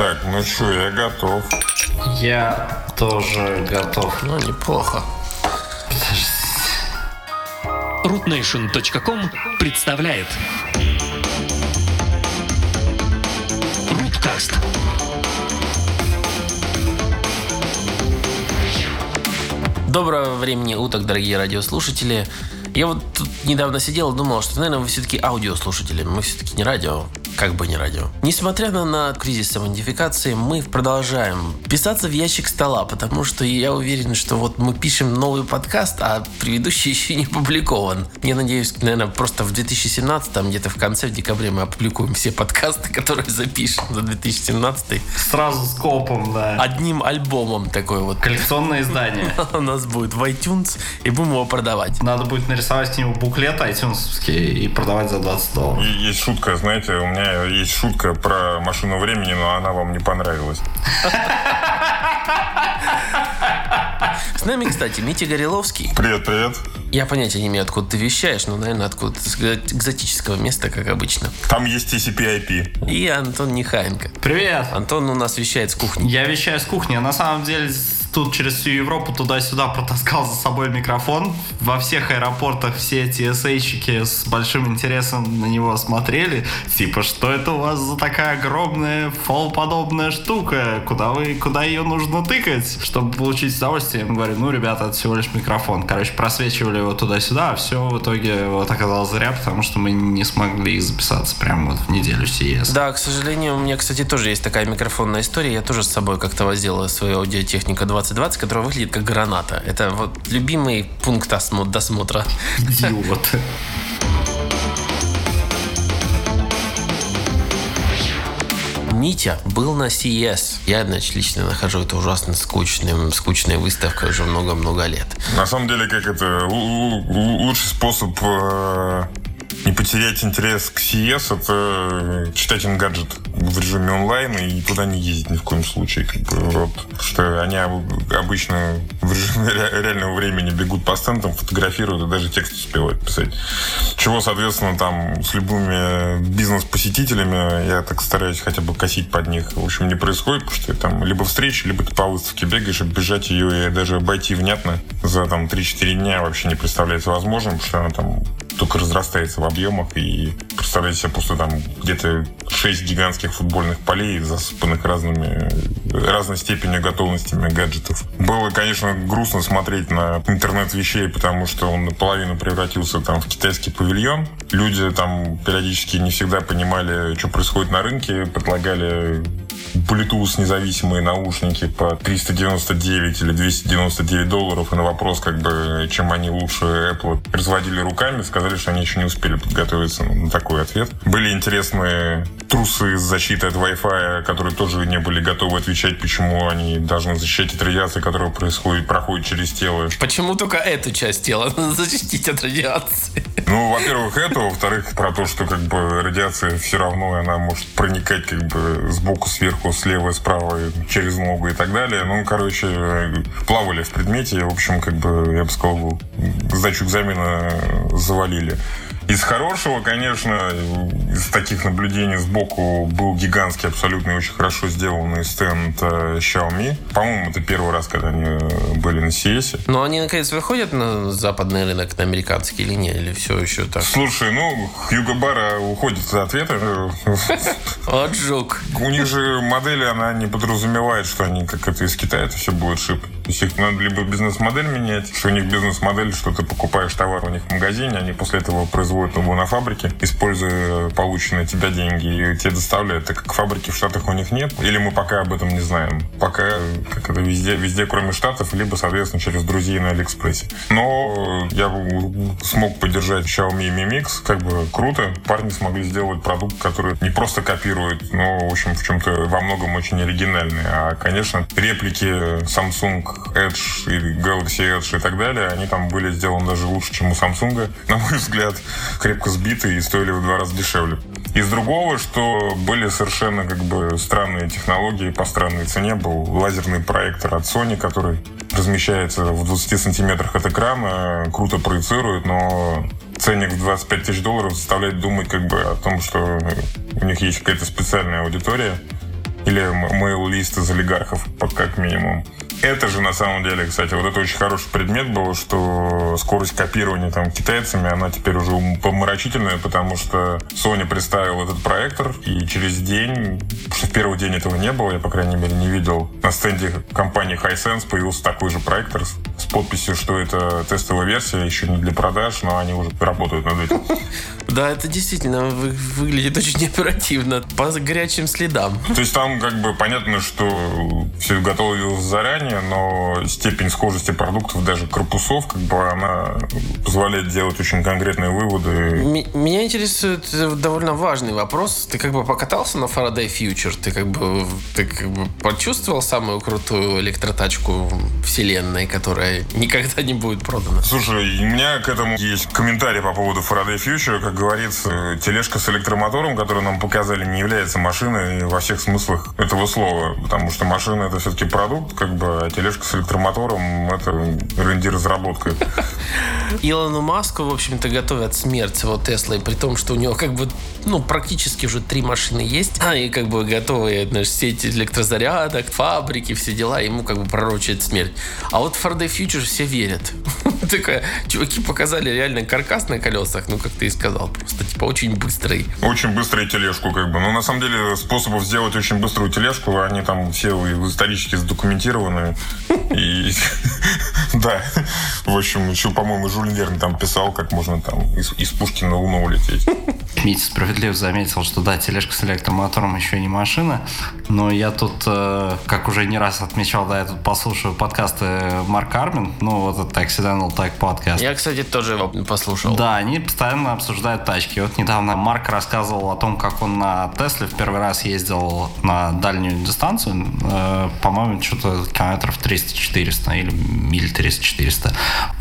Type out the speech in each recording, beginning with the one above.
Так, ну что, я готов. Я тоже готов. Ну, неплохо. rootnation.com представляет Руткаст Доброго времени уток, дорогие радиослушатели. Я вот тут недавно сидел и думал, что, наверное, вы все-таки аудиослушатели. Мы все-таки не радио как бы не радио. Несмотря на, на кризис самоидентификации, мы продолжаем писаться в ящик стола, потому что я уверен, что вот мы пишем новый подкаст, а предыдущий еще не опубликован. Я надеюсь, наверное, просто в 2017, там где-то в конце, в декабре мы опубликуем все подкасты, которые запишем за 2017. Сразу с копом, да. Одним альбомом такой вот. Коллекционное издание. У нас будет в iTunes, и будем его продавать. Надо будет нарисовать к нему буклет iTunes и продавать за 20 долларов. Есть шутка, знаете, у меня есть шутка про машину времени, но она вам не понравилась. С нами, кстати, Митя Гореловский. Привет, привет. Я понятия не имею, откуда ты вещаешь, но, наверное, откуда с экзотического места, как обычно. Там есть TCP-IP. И Антон Нехаенко. Привет. Антон у нас вещает с кухни. Я вещаю с кухни. На самом деле тут через всю Европу туда-сюда протаскал за собой микрофон. Во всех аэропортах все TSA-щики с большим интересом на него смотрели. Типа, что это у вас за такая огромная фол-подобная штука? Куда вы, куда ее нужно тыкать, чтобы получить удовольствие? Я говорю, ну, ребята, это всего лишь микрофон. Короче, просвечивали его туда-сюда, а все в итоге вот оказалось зря, потому что мы не смогли записаться прямо вот в неделю CES. Да, к сожалению, у меня, кстати, тоже есть такая микрофонная история. Я тоже с собой как-то возил свою аудиотехнику 2 2020, которая выглядит как граната. Это вот любимый пункт досмотра. Идиот. Митя был на CES. Я, значит, лично нахожу это ужасно скучным, скучной выставкой уже много-много лет. На самом деле, как это, лучший способ э, не потерять интерес к CES, это читать гаджет в режиме онлайн и туда не ездить ни в коем случае. Как бы, вот, что они обычно в режиме реального времени бегут по стендам, фотографируют и даже текст успевают писать. Чего, соответственно, там с любыми бизнес-посетителями я так стараюсь хотя бы косить под них. В общем, не происходит, потому что там либо встреча, либо ты по выставке бегаешь, оббежать ее и даже обойти внятно за там 3-4 дня вообще не представляется возможным, потому что она там только разрастается в объемах и представляете себе просто там где-то 6 гигантских футбольных полей, засыпанных разными, разной степенью готовностями гаджетов. Было, конечно, грустно смотреть на интернет вещей, потому что он наполовину превратился там в китайский павильон. Люди там периодически не всегда понимали, что происходит на рынке, предлагали Bluetooth независимые наушники по 399 или 299 долларов. И на вопрос, как бы, чем они лучше Apple, разводили руками, сказали, что они еще не успели подготовиться на такой ответ. Были интересные трусы с защитой от Wi-Fi, которые тоже не были готовы отвечать, почему они должны защищать от радиации, которая происходит, проходит через тело. Почему только эту часть тела защитить от радиации? Ну, во-первых, это, во-вторых, про то, что как бы радиация все равно она может проникать как бы сбоку, сверху, слева, справа, через ногу и так далее. Ну, короче, плавали в предмете, в общем, как бы, я бы сказал, сдачу экзамена завалили. Из хорошего, конечно, из таких наблюдений сбоку был гигантский, абсолютно очень хорошо сделанный стенд э, Xiaomi. По-моему, это первый раз, когда они были на CS. Но они, наконец, выходят на западный рынок, на американский или нет? Или все еще так? Слушай, ну, Хьюго Бара уходит от ответа. Вот жук. У них же модели, она не подразумевает, что они, как это из Китая, это все будет шип. То есть их надо либо бизнес-модель менять, что у них бизнес-модель, что ты покупаешь товар у них в магазине, они после этого производят его на фабрике, используя полученные тебя деньги, и тебе доставляют, так как фабрики в Штатах у них нет, или мы пока об этом не знаем. Пока, как это везде, везде кроме Штатов, либо, соответственно, через друзей на Алиэкспрессе. Но я смог поддержать Xiaomi Mi Mix, как бы круто. Парни смогли сделать продукт, который не просто копирует, но, в общем, в чем-то во многом очень оригинальный. А, конечно, реплики Samsung Edge и Galaxy Edge и так далее, они там были сделаны даже лучше, чем у Samsung, на мой взгляд крепко сбитые и стоили в два раза дешевле. Из другого, что были совершенно как бы странные технологии по странной цене, был лазерный проектор от Sony, который размещается в 20 сантиметрах от экрана, круто проецирует, но ценник в 25 тысяч долларов заставляет думать как бы о том, что у них есть какая-то специальная аудитория, или мейл-лист из олигархов, как минимум. Это же на самом деле, кстати, вот это очень хороший предмет был, что скорость копирования там китайцами, она теперь уже помрачительная, потому что Sony представил этот проектор, и через день, что в первый день этого не было, я, по крайней мере, не видел, на стенде компании Hisense появился такой же проектор с подписью, что это тестовая версия, еще не для продаж, но они уже работают над этим. Да, это действительно выглядит очень оперативно, по горячим следам. То есть там как бы понятно, что все готовилось заранее, но степень схожести продуктов, даже корпусов, как бы она позволяет делать очень конкретные выводы. Меня интересует довольно важный вопрос. Ты как бы покатался на Faraday Future? Ты как бы, ты как бы почувствовал самую крутую электротачку вселенной, которая никогда не будет продана? Слушай, у меня к этому есть комментарий по поводу Faraday Future, как говорится, тележка с электромотором, которую нам показали, не является машиной во всех смыслах этого слова. Потому что машина это все-таки продукт, как бы, а тележка с электромотором это R&D-разработка. Илону Маску, в общем-то, готовят смерть его Теслой, при том, что у него как бы, ну, практически уже три машины есть, а, и как бы готовые, знаешь, сети электрозарядок, фабрики, все дела, ему как бы пророчат смерть. А вот Ford Future все верят. Такая, чуваки показали реально каркас на колесах, ну, как ты и сказал, просто, типа, очень быстрый. Очень быстрая тележку, как бы. Ну, на самом деле, способов сделать очень быструю тележку, они там все исторически задокументированы. И, да, в общем, еще, по-моему, Жюль Верн там писал, как можно там из, из пушки на Луну улететь. Митя справедливо заметил, что да, тележка с электромотором еще не машина, но я тут, э, как уже не раз отмечал, да, я тут послушаю подкасты Марка Армин, ну, вот этот Accidental Tech подкаст. Я, кстати, тоже его послушал. Да, они постоянно обсуждают тачки. Вот недавно Марк рассказывал о том, как он на Тесле в первый раз ездил на дальнюю дистанцию, э, по-моему, что-то километров 300-400 или миль 300-400.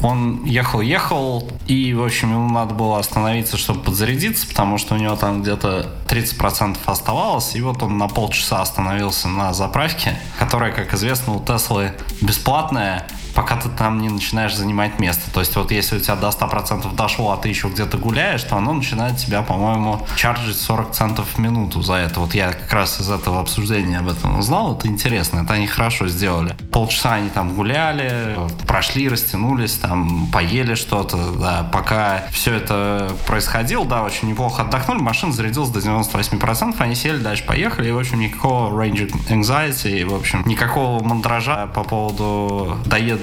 Он ехал-ехал, и, в общем, ему надо было остановиться, чтобы подзарядиться, потому что у него там где-то 30% оставалось, и вот он на полчаса остановился на заправке, которая, как известно, у Теслы бесплатная, пока ты там не начинаешь занимать место. То есть вот если у тебя до 100% дошло, а ты еще где-то гуляешь, то оно начинает тебя, по-моему, чаржить 40 центов в минуту за это. Вот я как раз из этого обсуждения об этом узнал. Это интересно. Это они хорошо сделали. Полчаса они там гуляли, прошли, растянулись, там поели что-то. Да, пока все это происходило, да, очень неплохо отдохнули. Машина зарядилась до 98%. Они сели, дальше поехали. И, в общем, никакого range anxiety, и, в общем, никакого мандража по поводу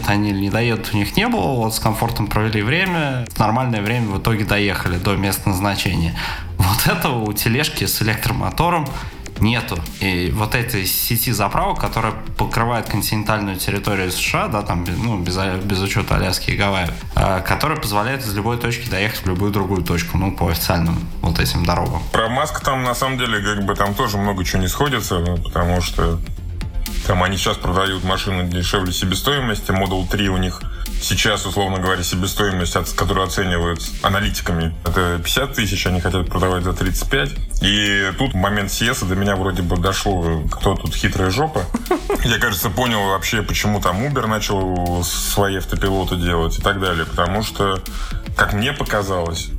доедут они не доедут, у них не было. Вот с комфортом провели время. В нормальное время в итоге доехали до места назначения. Вот этого у тележки с электромотором нету. И вот этой сети заправок, которая покрывает континентальную территорию США, да, там, ну, без, без учета Аляски и Гавайи, э, которая позволяет из любой точки доехать в любую другую точку, ну, по официальным вот этим дорогам. Про Маск там, на самом деле, как бы там тоже много чего не сходится, ну, потому что там они сейчас продают машины дешевле себестоимости. Model 3 у них сейчас, условно говоря, себестоимость, которую оценивают аналитиками, это 50 тысяч, они хотят продавать за 35. И тут в момент CS до меня вроде бы дошло, кто тут хитрая жопа. Я, кажется, понял вообще, почему там Uber начал свои автопилоты делать и так далее. Потому что, как мне показалось,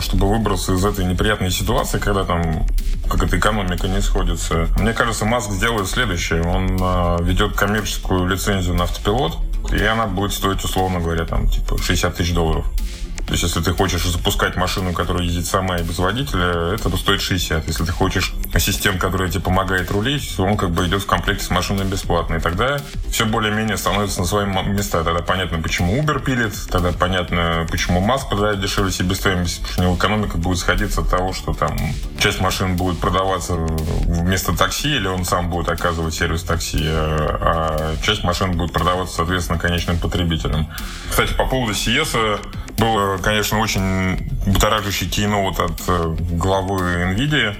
чтобы выбраться из этой неприятной ситуации, когда там как эта экономика не сходится. Мне кажется, Маск сделает следующее. Он э, ведет коммерческую лицензию на автопилот, и она будет стоить, условно говоря, там, типа 60 тысяч долларов. То есть, если ты хочешь запускать машину, которая ездит сама и без водителя, это стоит 60. Если ты хочешь ассистент, который тебе помогает рулить, он как бы идет в комплекте с машиной бесплатно. И тогда все более-менее становится на свои места. Тогда понятно, почему Uber пилит, тогда понятно, почему Маск продает дешевле себестоимость, потому что у него экономика будет сходиться от того, что там часть машин будет продаваться вместо такси, или он сам будет оказывать сервис такси, а, а часть машин будет продаваться, соответственно, конечным потребителям. Кстати, по поводу CS был, конечно, очень будоражащий кейноут от э, главы NVIDIA,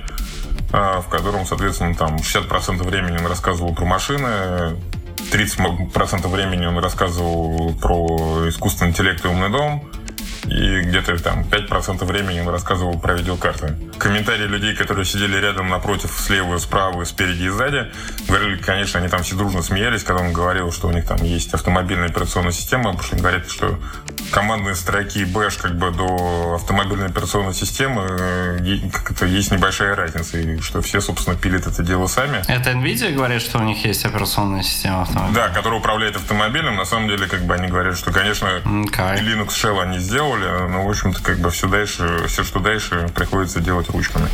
э, в котором, соответственно, там 60% времени он рассказывал про машины, 30% времени он рассказывал про искусственный интеллект и умный дом, и где-то там 5% времени он рассказывал про видеокарты. Комментарии людей, которые сидели рядом напротив, слева, справа, спереди и сзади, говорили, конечно, они там все дружно смеялись, когда он говорил, что у них там есть автомобильная операционная система, потому что они говорят, что командные строки бэш как бы до автомобильной операционной системы э, как это, есть небольшая разница, и что все, собственно, пилят это дело сами. Это NVIDIA говорит, что у них есть операционная система автомобиля? Да, которая управляет автомобилем. На самом деле, как бы они говорят, что, конечно, okay. Linux Shell они сделали, но, в общем-то, как бы все дальше, все, что дальше, приходится делать ручками.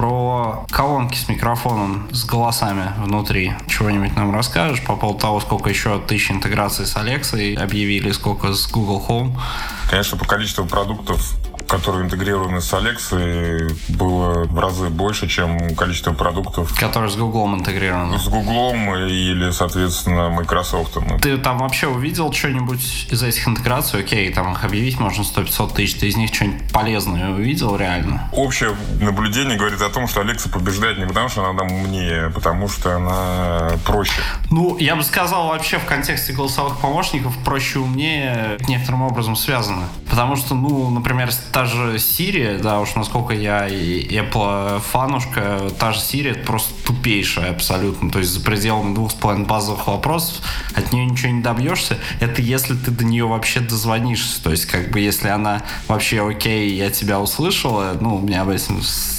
про колонки с микрофоном, с голосами внутри. Чего-нибудь нам расскажешь по поводу того, сколько еще тысяч интеграций с Alexa объявили, сколько с Google Home? Конечно, по количеству продуктов которые интегрированы с Alexa, было в разы больше, чем количество продуктов. Которые с Google интегрированы. С Google или, соответственно, Microsoft. Ты там вообще увидел что-нибудь из этих интеграций? Окей, там их объявить можно 100-500 тысяч. Ты из них что-нибудь полезное увидел реально? Общее наблюдение говорит о том, что Alexa побеждает не потому, что она там умнее, а потому что она проще. Ну, я бы сказал, вообще в контексте голосовых помощников проще умнее некоторым образом связаны. Потому что, ну, например, та же Siri, да уж насколько я Apple фанушка, та же Siri это просто тупейшая абсолютно. То есть за пределами двух с половиной базовых вопросов от нее ничего не добьешься. Это если ты до нее вообще дозвонишься. То есть как бы если она вообще окей, я тебя услышала, ну, у меня обычно,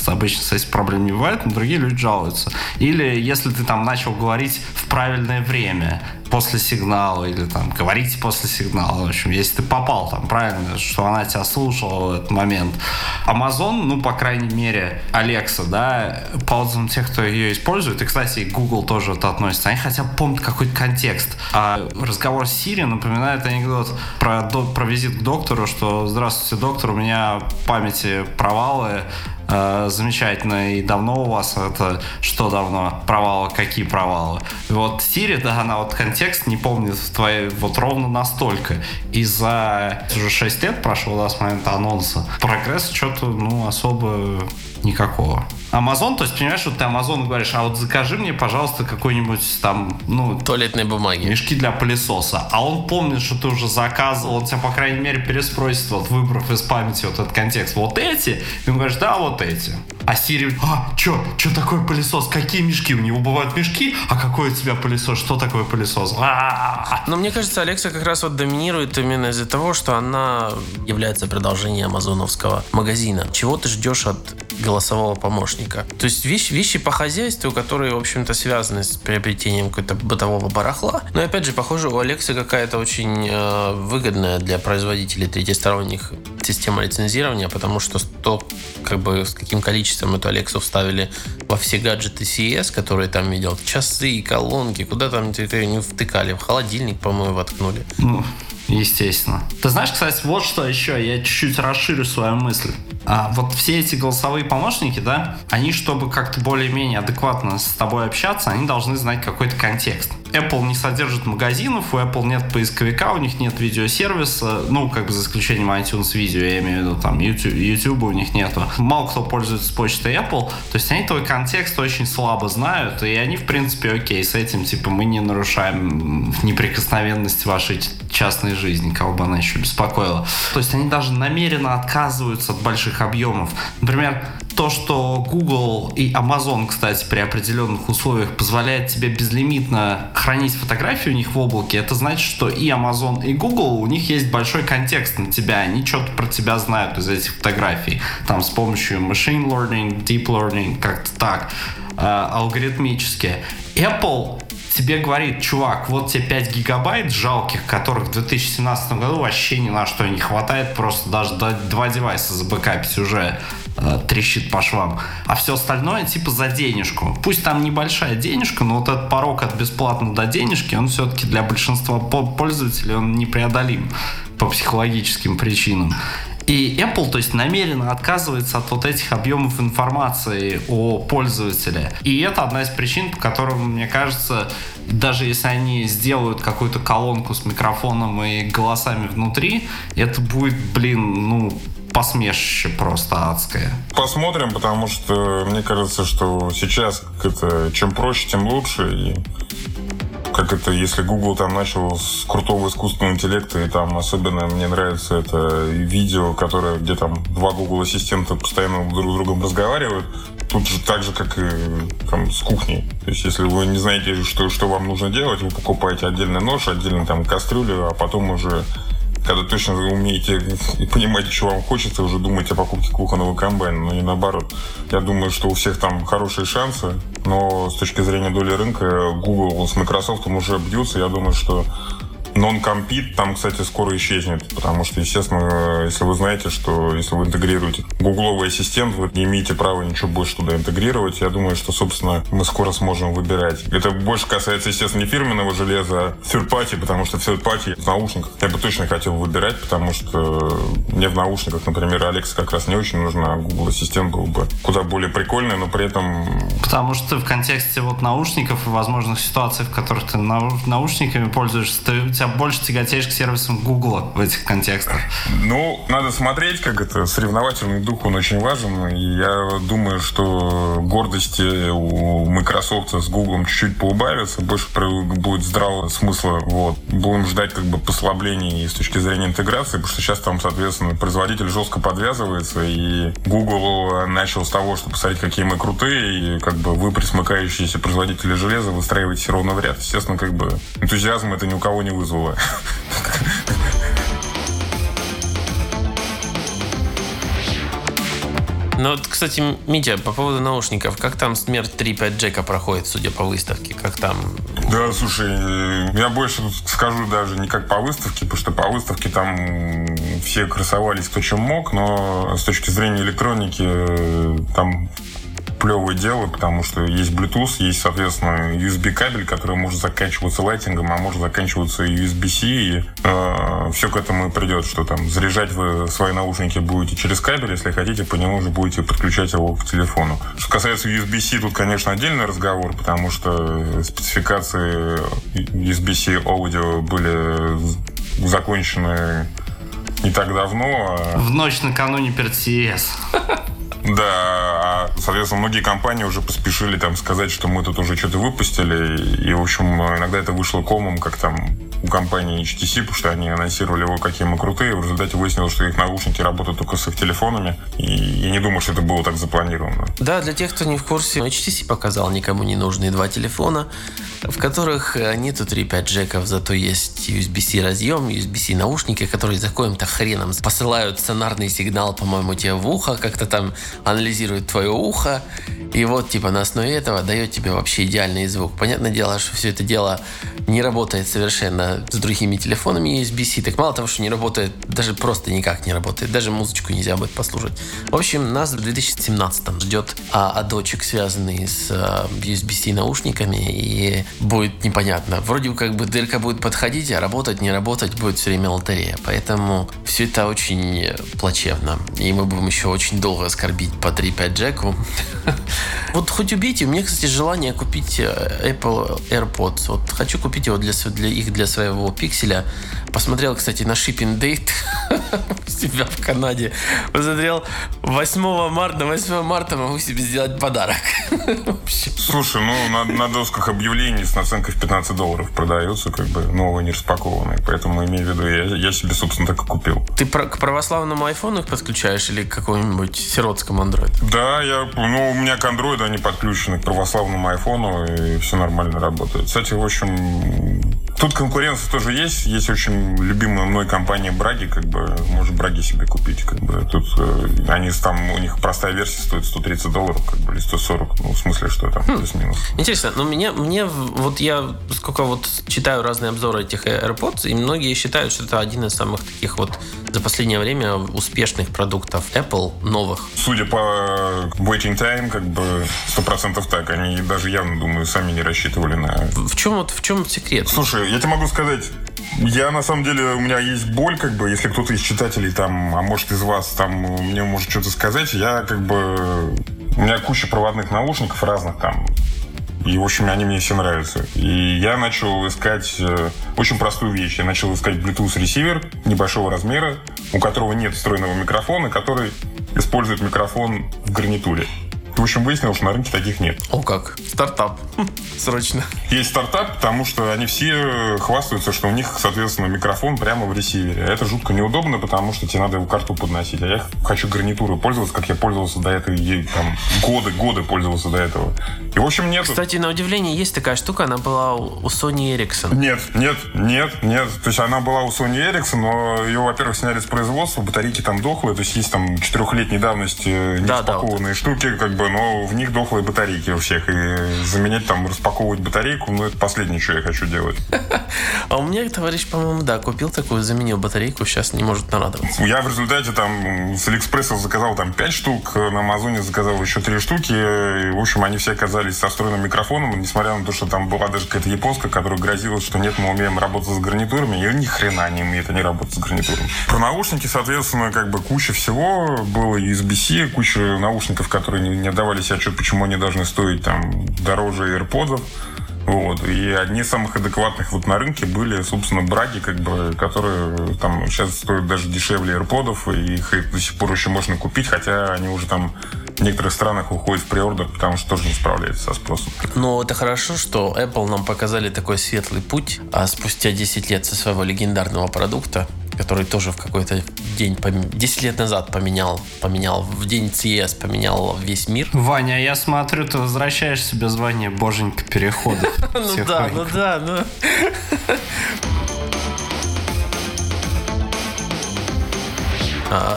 обычно с этим проблем не бывает, но другие люди жалуются. Или если ты там начал говорить в правильное время, после сигнала или там говорите после сигнала. В общем, если ты попал там, правильно, что она тебя слушала в этот момент. Amazon, ну, по крайней мере, Alexa, да, по отзывам тех, кто ее использует, и, кстати, Google тоже это относится, они хотя бы помнят какой-то контекст. А разговор с Siri напоминает анекдот про, про визит к доктору, что «Здравствуйте, доктор, у меня в памяти провалы, э, замечательно. И давно у вас это что давно? Провалы? Какие провалы? Вот Siri, да, она вот контекст не помнит в твоей вот ровно настолько. И за уже 6 лет прошло, да, с момента анонса, прогресс что-то, ну, особо никакого. Amazon, то есть, понимаешь, вот ты Amazon говоришь, а вот закажи мне, пожалуйста, какой-нибудь там, ну... Туалетной бумаги. Мешки для пылесоса. А он помнит, что ты уже заказывал, он тебя, по крайней мере, переспросит, вот, выбрав из памяти вот этот контекст. Вот эти? И он говорит, да, вот эти. А Siri, а, чё, чё такое пылесос? Какие мешки? У него бывают мешки? А какой у тебя пылесос? Что такое пылесос? А-а-а. Но мне кажется, Алекса как раз вот доминирует именно из-за того, что она является продолжением амазоновского магазина. Чего ты ждешь от голосового помощника? То есть вещи, вещи по хозяйству, которые, в общем-то, связаны с приобретением какого-то бытового барахла. Но опять же, похоже, у Алекса какая-то очень э, выгодная для производителей третьесторонних система лицензирования, потому что то, как бы, с каким количеством эту Алексу вставили во все гаджеты CES, которые там видел, часы, колонки, куда там не втыкали, в холодильник, по-моему, воткнули. Естественно. Ты знаешь, кстати, вот что еще, я чуть-чуть расширю свою мысль. А вот все эти голосовые помощники, да, они, чтобы как-то более-менее адекватно с тобой общаться, они должны знать какой-то контекст. Apple не содержит магазинов, у Apple нет поисковика, у них нет видеосервиса, ну, как бы за исключением iTunes Video, я имею в виду, там, YouTube, YouTube у них нету. Мало кто пользуется почтой Apple, то есть они твой контекст очень слабо знают, и они, в принципе, окей с этим, типа, мы не нарушаем неприкосновенность вашей частной жизни, кого бы она еще беспокоила. То есть они даже намеренно отказываются от больших объемов. Например, то, что Google и Amazon, кстати, при определенных условиях позволяет тебе безлимитно хранить фотографии у них в облаке, это значит, что и Amazon, и Google, у них есть большой контекст на тебя, они что-то про тебя знают из этих фотографий, там с помощью machine learning, deep learning, как-то так, э, алгоритмически. Apple тебе говорит, чувак, вот тебе 5 гигабайт жалких, которых в 2017 году вообще ни на что не хватает, просто даже два девайса забэкапить уже трещит по швам. А все остальное типа за денежку. Пусть там небольшая денежка, но вот этот порог от бесплатно до денежки, он все-таки для большинства пользователей он непреодолим по психологическим причинам. И Apple, то есть, намеренно отказывается от вот этих объемов информации о пользователе. И это одна из причин, по которым, мне кажется, даже если они сделают какую-то колонку с микрофоном и голосами внутри, это будет, блин, ну, посмешище просто адское. Посмотрим, потому что мне кажется, что сейчас это чем проще, тем лучше. И как это, если Google там начал с крутого искусственного интеллекта, и там особенно мне нравится это видео, которое, где там два Google ассистента постоянно друг с другом разговаривают, тут же так же, как и там, с кухней. То есть, если вы не знаете, что, что вам нужно делать, вы покупаете отдельный нож, отдельно там кастрюлю, а потом уже когда точно умеете и понимаете, что вам хочется, уже думаете о покупке кухонного комбайна, но не наоборот. Я думаю, что у всех там хорошие шансы, но с точки зрения доли рынка Google с Microsoft уже бьются. Я думаю, что Non-compete там, кстати, скоро исчезнет, потому что, естественно, если вы знаете, что если вы интегрируете гугловый ассистент, вы не имеете права ничего больше туда интегрировать. Я думаю, что, собственно, мы скоро сможем выбирать. Это больше касается, естественно, не фирменного железа, а third потому что third в наушниках я бы точно хотел выбирать, потому что мне в наушниках, например, Алекс как раз не очень нужна, а Google Ассистент был бы куда более прикольный, но при этом... Потому что в контексте вот наушников и возможных ситуаций, в которых ты наушниками пользуешься, ты тебя больше тяготеешь к сервисам Google в этих контекстах? Ну, надо смотреть, как это соревновательный дух, он очень важен. И я думаю, что гордости у Microsoft с Google чуть-чуть поубавится, больше будет здравого смысла. Вот. Будем ждать как бы послаблений с точки зрения интеграции, потому что сейчас там, соответственно, производитель жестко подвязывается, и Google начал с того, что посмотреть, какие мы крутые, и как бы вы, присмыкающиеся производители железа, выстраиваете ровно в ряд. Естественно, как бы энтузиазм это ни у кого не вызвало вызвало. Ну вот, кстати, Митя, по поводу наушников, как там смерть 3.5 Джека проходит, судя по выставке? Как там? Да, слушай, я больше скажу даже не как по выставке, потому что по выставке там все красовались кто чем мог, но с точки зрения электроники там плевое дело, потому что есть Bluetooth, есть, соответственно, USB кабель, который может заканчиваться лайтингом, а может заканчиваться USB-C, и э, все к этому и придет, что там заряжать вы свои наушники будете через кабель, если хотите, по нему уже будете подключать его к телефону. Что касается USB-C, тут, конечно, отдельный разговор, потому что спецификации USB-C аудио были закончены не так давно. А... В ночь накануне перед CES. Да, а, соответственно, многие компании уже поспешили там сказать, что мы тут уже что-то выпустили, и, в общем, иногда это вышло комом, как там у компании HTC, потому что они анонсировали его, какие мы крутые, в результате выяснилось, что их наушники работают только с их телефонами, и я не думаю, что это было так запланировано. Да, для тех, кто не в курсе, HTC показал никому не нужные два телефона, в которых нету 3.5 джеков, зато есть USB-C разъем, USB-C наушники, которые за каким-то хреном посылают сонарный сигнал, по-моему, тебе в ухо, как-то там анализирует твое ухо, и вот типа на основе этого дает тебе вообще идеальный звук. Понятное дело, что все это дело не работает совершенно с другими телефонами USB-C. Так мало того, что не работает, даже просто никак не работает. Даже музычку нельзя будет послушать. В общем, нас в 2017 ждет а, адочек, связанный с а, USB-C наушниками, и будет непонятно. Вроде как бы дырка будет подходить, а работать, не работать будет все время лотерея. Поэтому все это очень плачевно. И мы будем еще очень долго скорбить по 3.5 джеку. Вот хоть убейте, у меня, кстати, желание купить э, Apple AirPods. Вот хочу купить его для, для их для своего пикселя. Посмотрел, кстати, на shipping date у себя в Канаде. Посмотрел 8 марта, на 8 марта могу себе сделать подарок. Слушай, ну на, на досках объявлений с наценкой в 15 долларов продаются, как бы новые не распакованные. Поэтому имею в виду, я, я себе, собственно, так и купил. Ты про, к православному айфону их подключаешь или к какому-нибудь сиротскому андроиду? Да, я, ну, у меня к андроиду они подключены к православному айфону, и все нормально работает. Кстати, в общем, тут конкуренция тоже есть. Есть очень любимая мной компания Браги, как бы, может Браги себе купить, как бы. Тут э, они там, у них простая версия стоит 130 долларов, как бы, или 140, ну, в смысле, что там, хм. плюс-минус. Интересно, но мне, мне, вот я сколько вот читаю разные обзоры этих AirPods, и многие считают, что это один из самых таких вот за последнее время успешных продуктов Apple новых. Судя по waiting time, как бы сто процентов так. Они даже явно, думаю, сами не рассчитывали на... В чем вот в чем секрет? Слушай, я тебе могу сказать, я на самом деле, у меня есть боль, как бы, если кто-то из читателей там, а может из вас там мне может что-то сказать, я как бы... У меня куча проводных наушников разных там, и, в общем, они мне все нравятся. И я начал искать э, очень простую вещь. Я начал искать Bluetooth ресивер небольшого размера, у которого нет встроенного микрофона, который использует микрофон в гарнитуре. В общем, выяснилось, что на рынке таких нет. О как, стартап. Срочно. Есть стартап, потому что они все хвастаются, что у них, соответственно, микрофон прямо в ресивере. Это жутко неудобно, потому что тебе надо его карту подносить. А я хочу гарнитурой пользоваться, как я пользовался до этого, там, годы, годы пользовался до этого. И, в общем, нет. Кстати, на удивление, есть такая штука, она была у Sony Ericsson. Нет, нет, нет, нет. То есть она была у Sony Ericsson, но ее, во-первых, сняли с производства, батарейки там дохлые, то есть есть там четырехлетней давности не Да, да, распакованные штуки, как бы, но в них дохлые батарейки у всех. И заменять там, распаковывать батарейку, ну, это последнее, что я хочу делать. А у меня товарищ, по-моему, да, купил такую, заменил батарейку, сейчас не может нарадоваться. Я в результате там с Алиэкспресса заказал там 5 штук, на Амазоне заказал еще 3 штуки. И, в общем, они все оказались со встроенным микрофоном, несмотря на то, что там была даже какая-то японская, которая грозила, что нет, мы умеем работать с гарнитурами, и ни хрена не умеет они работать с гарнитурами. Про наушники, соответственно, как бы куча всего. Было USB-C, куча наушников, которые не, не отдавали себе отчет, почему они должны стоить там дороже AirPods. Вот. И одни из самых адекватных вот на рынке были, собственно, браги, как бы, которые там сейчас стоят даже дешевле AirPods, и их до сих пор еще можно купить, хотя они уже там в некоторых странах уходят в приордер, потому что тоже не справляется со спросом. Но это хорошо, что Apple нам показали такой светлый путь, а спустя 10 лет со своего легендарного продукта, который тоже в какой-то день, 10 лет назад поменял, поменял, в день CES поменял весь мир. Ваня, я смотрю, ты возвращаешь себе звание боженька перехода. Ну да, ну да, ну...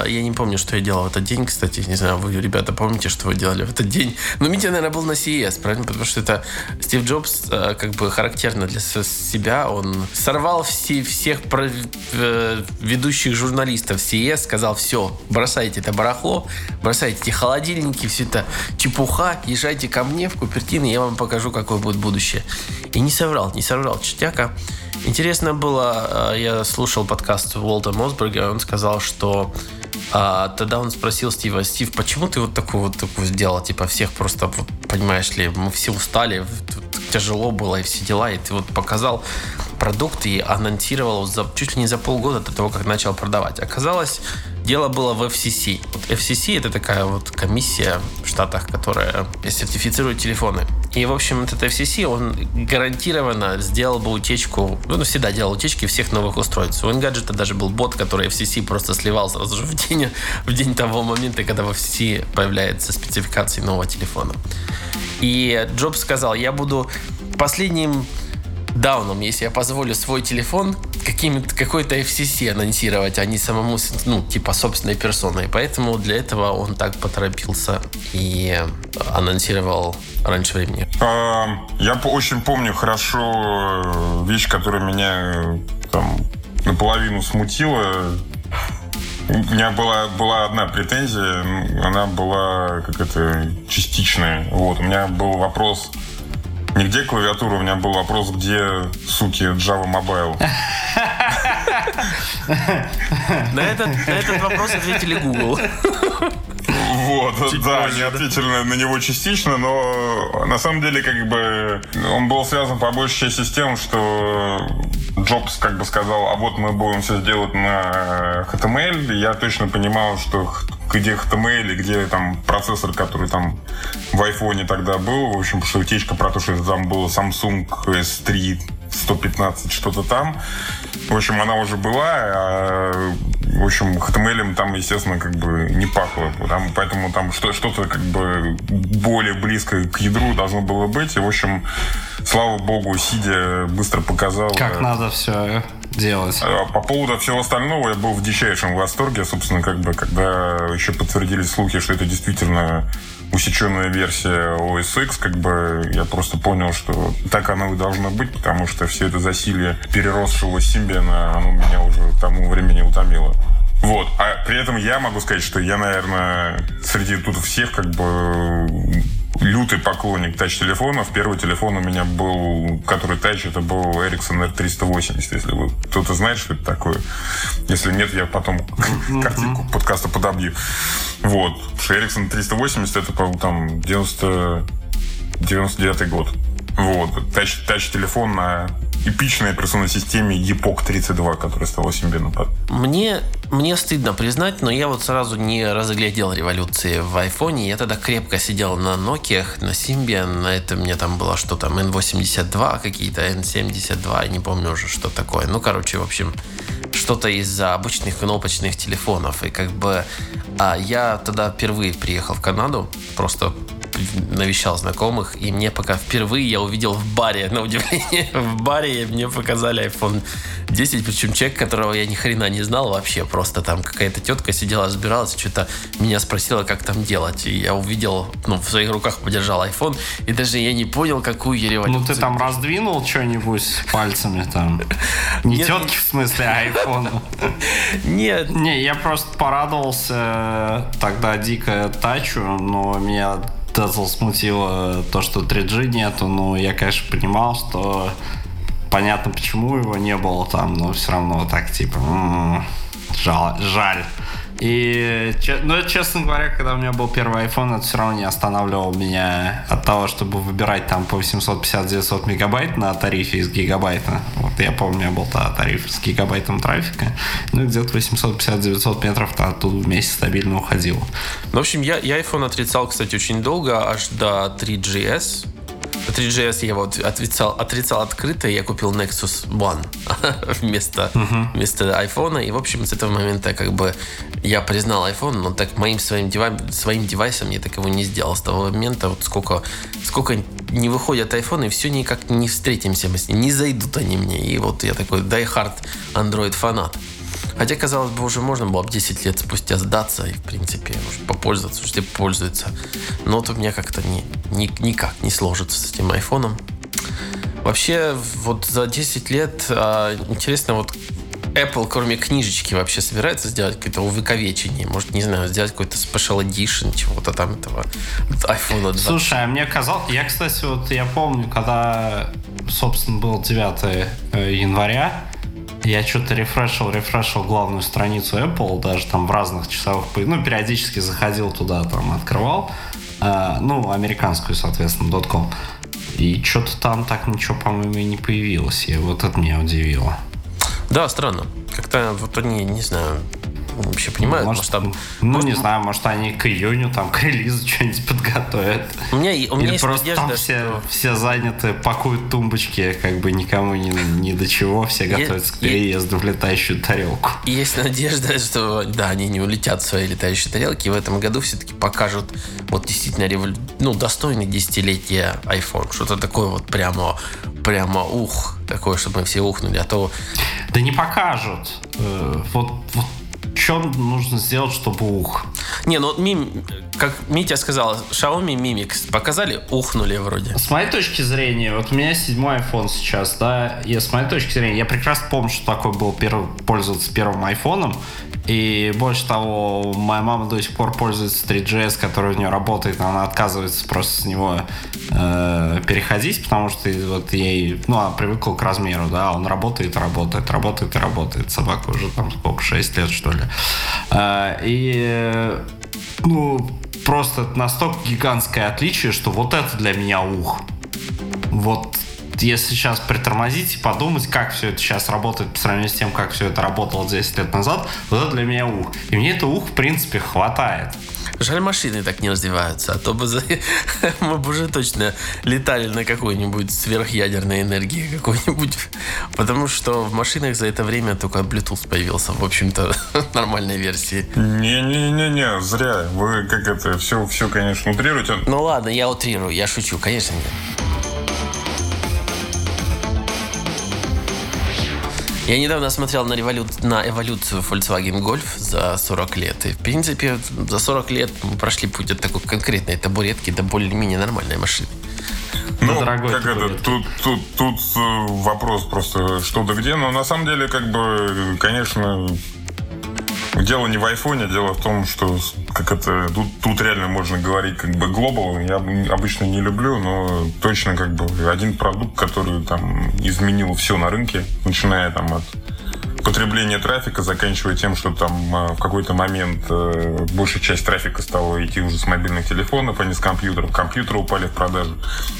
я не помню, что я делал в этот день, кстати. Не знаю, вы, ребята, помните, что вы делали в этот день? Но Митя, наверное, был на CES, правильно? Потому что это Стив Джобс, а, как бы характерно для себя. Он сорвал все, всех про, э, ведущих журналистов CES, сказал, все, бросайте это барахло, бросайте эти холодильники, все это чепуха, езжайте ко мне в Купертино, я вам покажу, какое будет будущее. И не соврал, не соврал, чертяка. Интересно было, а, я слушал подкаст Уолта Мосберга, он сказал, что а, тогда он спросил Стива, Стив, почему ты вот такую вот такую сделал? Типа всех просто, вот, понимаешь ли, мы все устали, тяжело было и все дела, и ты вот показал продукт и анонсировал за, чуть ли не за полгода до того, как начал продавать. Оказалось, дело было в FCC. Вот FCC это такая вот комиссия в Штатах, которая сертифицирует телефоны. И, в общем, этот FCC, он гарантированно сделал бы утечку, ну, он всегда делал утечки всех новых устройств. У Engadget даже был бот, который FCC просто сливал сразу же в день, в день того момента, когда в FCC появляется спецификации нового телефона. И Джобс сказал, я буду последним дауном, если я позволю свой телефон какой-то FCC анонсировать, а не самому, ну, типа, собственной персоной. Поэтому для этого он так поторопился и анонсировал раньше времени. А, я очень помню хорошо э, вещь, которая меня там наполовину смутила. У меня была, была одна претензия, она была как это частичная. Вот, у меня был вопрос не где клавиатура, у меня был вопрос, где, суки, Java Mobile. На этот, на этот вопрос ответили Google. Вот, Чуть да, позже, они ответили на, него частично, но на самом деле как бы он был связан по большей части с тем, что Джобс как бы сказал, а вот мы будем все сделать на HTML. Я точно понимал, что где HTML, где там процессор, который там в айфоне тогда был. В общем, что утечка про то, что там был Samsung S3 115, что-то там. В общем, она уже была. А, в общем, HTML там, естественно, как бы не пахло. Там, поэтому там что- что-то как бы более близко к ядру должно было быть. И, в общем, слава богу, Сидя быстро показал... Как надо все делать. А по поводу всего остального я был в дичайшем восторге, собственно, как бы, когда еще подтвердились слухи, что это действительно усеченная версия OS X, как бы я просто понял, что так оно и должно быть, потому что все это засилие переросшего Симбиана, оно меня уже к тому времени утомило. Вот. А при этом я могу сказать, что я, наверное, среди тут всех как бы лютый поклонник тач-телефонов. Первый телефон у меня был, который тач, это был Ericsson R380, если вы кто-то знает, что это такое. Если нет, я потом картинку подкаста подобью. Вот. Ericsson 380 это, по там 90... 99 год. Вот. Тач, тач-телефон на эпичной операционной системе EPOC 32, которая стала 8 бит назад. Мне, мне стыдно признать, но я вот сразу не разглядел революции в айфоне. Я тогда крепко сидел на Nokia, на Symbian, на этом мне там было что там, N82 какие-то, N72, я не помню уже, что такое. Ну, короче, в общем, что-то из-за обычных кнопочных телефонов. И как бы а я тогда впервые приехал в Канаду, просто навещал знакомых, и мне пока впервые я увидел в баре, на удивление, в баре мне показали iPhone 10, причем человек, которого я ни хрена не знал вообще, просто там какая-то тетка сидела, разбиралась, что-то меня спросила, как там делать, и я увидел, ну, в своих руках подержал iPhone, и даже я не понял, какую я революцию. Ну, ты там раздвинул что-нибудь пальцами там? Не Нет. тетки, в смысле, а iPhone. Нет, Не, я просто порадовался тогда дико тачу, но меня Дезл смутило то, что 3G нету. Ну, я, конечно, понимал, что понятно, почему его не было там, но все равно так, типа, м-м, жал- жаль. И, ну, честно говоря, когда у меня был первый iPhone, это все равно не останавливало меня от того, чтобы выбирать там по 850-900 мегабайт на тарифе из гигабайта. Вот я помню, у меня был тогда тариф с гигабайтом трафика. Ну, где-то 850-900 метров оттуда в месяц стабильно уходило. В общем, я, я iPhone отрицал, кстати, очень долго, аж до 3GS. До 3GS я его от- отрицал, отрицал открыто, я купил Nexus One вместо, вместо iPhone. И, в общем, с этого момента как бы я признал iPhone, но так моим своим, девай- своим девайсом я так его не сделал. С того момента вот сколько, сколько не выходят iPhone, и все никак не встретимся мы с ним, не зайдут они мне. И вот я такой die hard Android фанат. Хотя, казалось бы, уже можно было бы 10 лет спустя сдаться и, в принципе, попользоваться, что все пользуются. Но вот у меня как-то не, ни- никак не сложится с этим айфоном. Вообще, вот за 10 лет а, интересно, вот Apple, кроме книжечки, вообще собирается сделать какое-то увековечение? Может, не знаю, сделать какой-то special edition чего-то там этого iPhone 20. Слушай, а мне казалось... Я, кстати, вот я помню, когда, собственно, был 9 э, января, я что-то рефрешил, рефрешил главную страницу Apple, даже там в разных часовых... Ну, периодически заходил туда, там, открывал. э, ну, американскую, соответственно, .com. И что-то там так ничего, по-моему, не появилось. И вот это меня удивило. Да, странно. Как-то вот они, не знаю, вообще понимают может, масштаб. ну, не знаю, может, они к июню, там, к релизу что-нибудь подготовят. У меня, у меня Или есть просто надежда, там все, что... все заняты, пакуют тумбочки, как бы никому ни, ни до чего, все готовятся к я- переезду в летающую тарелку. Есть надежда, что да, они не улетят в свои летающие тарелки, и в этом году все-таки покажут вот действительно револю... ну, достойный десятилетия iPhone. Что-то такое вот прямо, прямо ух, такое, чтобы мы все ухнули. А то Да не покажут. Э, Вот, вот что нужно сделать, чтобы ух? Не, ну вот Мим, как Митя сказал, Xiaomi Mi Mix показали, ухнули вроде. С моей точки зрения, вот у меня седьмой iPhone сейчас, да, и с моей точки зрения, я прекрасно помню, что такое было перв- пользоваться первым айфоном, и больше того, моя мама до сих пор пользуется 3GS, который у нее работает, но она отказывается просто с него э, переходить, потому что вот ей, ну, она привыкла к размеру, да, он работает, работает, работает и работает. Собака уже там сколько, 6 лет, что ли. Э, и, ну, просто настолько гигантское отличие, что вот это для меня ух. Вот если сейчас притормозить и подумать, как все это сейчас работает по сравнению с тем, как все это работало 10 лет назад, вот это для меня ух. И мне это ух, в принципе, хватает. Жаль, машины так не развиваются, а то бы за- мы бы уже точно летали на какой-нибудь сверхъядерной энергии какой-нибудь. Потому что в машинах за это время только Bluetooth появился, в общем-то, нормальной версии. Не-не-не-не, зря. Вы как это, все, все, конечно, утрируете. Ну ладно, я утрирую, я шучу, конечно нет. Я недавно смотрел на, револю- на эволюцию Volkswagen Golf за 40 лет. И, в принципе, за 40 лет мы прошли путь от такой конкретной табуретки до более-менее нормальной машины. Ну, дорогой как это, тут, тут, тут э, вопрос просто что да где, но на самом деле, как бы, конечно, дело не в айфоне, дело в том, что как это, тут, тут реально можно говорить как бы глобал, я обычно не люблю, но точно как бы один продукт, который там изменил все на рынке, начиная там от потребления трафика, заканчивая тем, что там в какой-то момент большая часть трафика стала идти уже с мобильных телефонов, а не с компьютеров. Компьютеры упали в продажу.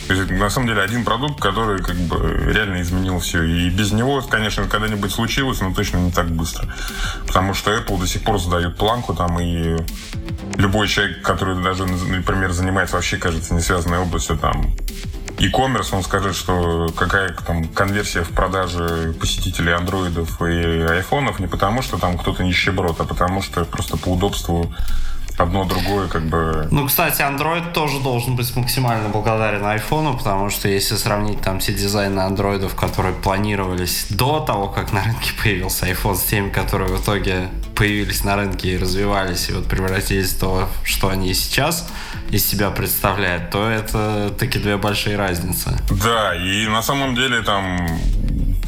То есть, на самом деле, один продукт, который как бы реально изменил все. И без него, конечно, когда-нибудь случилось, но точно не так быстро. Потому что Apple до сих пор задает планку там, и любой человек, который даже, например, занимается вообще, кажется, не связанной областью, там, e-commerce, он скажет, что какая там конверсия в продаже посетителей андроидов и айфонов не потому, что там кто-то нищеброд, а потому что просто по удобству одно другое как бы... Ну, кстати, Android тоже должен быть максимально благодарен айфону, потому что если сравнить там все дизайны андроидов, которые планировались до того, как на рынке появился iPhone, с теми, которые в итоге появились на рынке и развивались, и вот превратились в то, что они сейчас из себя представляют, то это таки две большие разницы. Да, и на самом деле там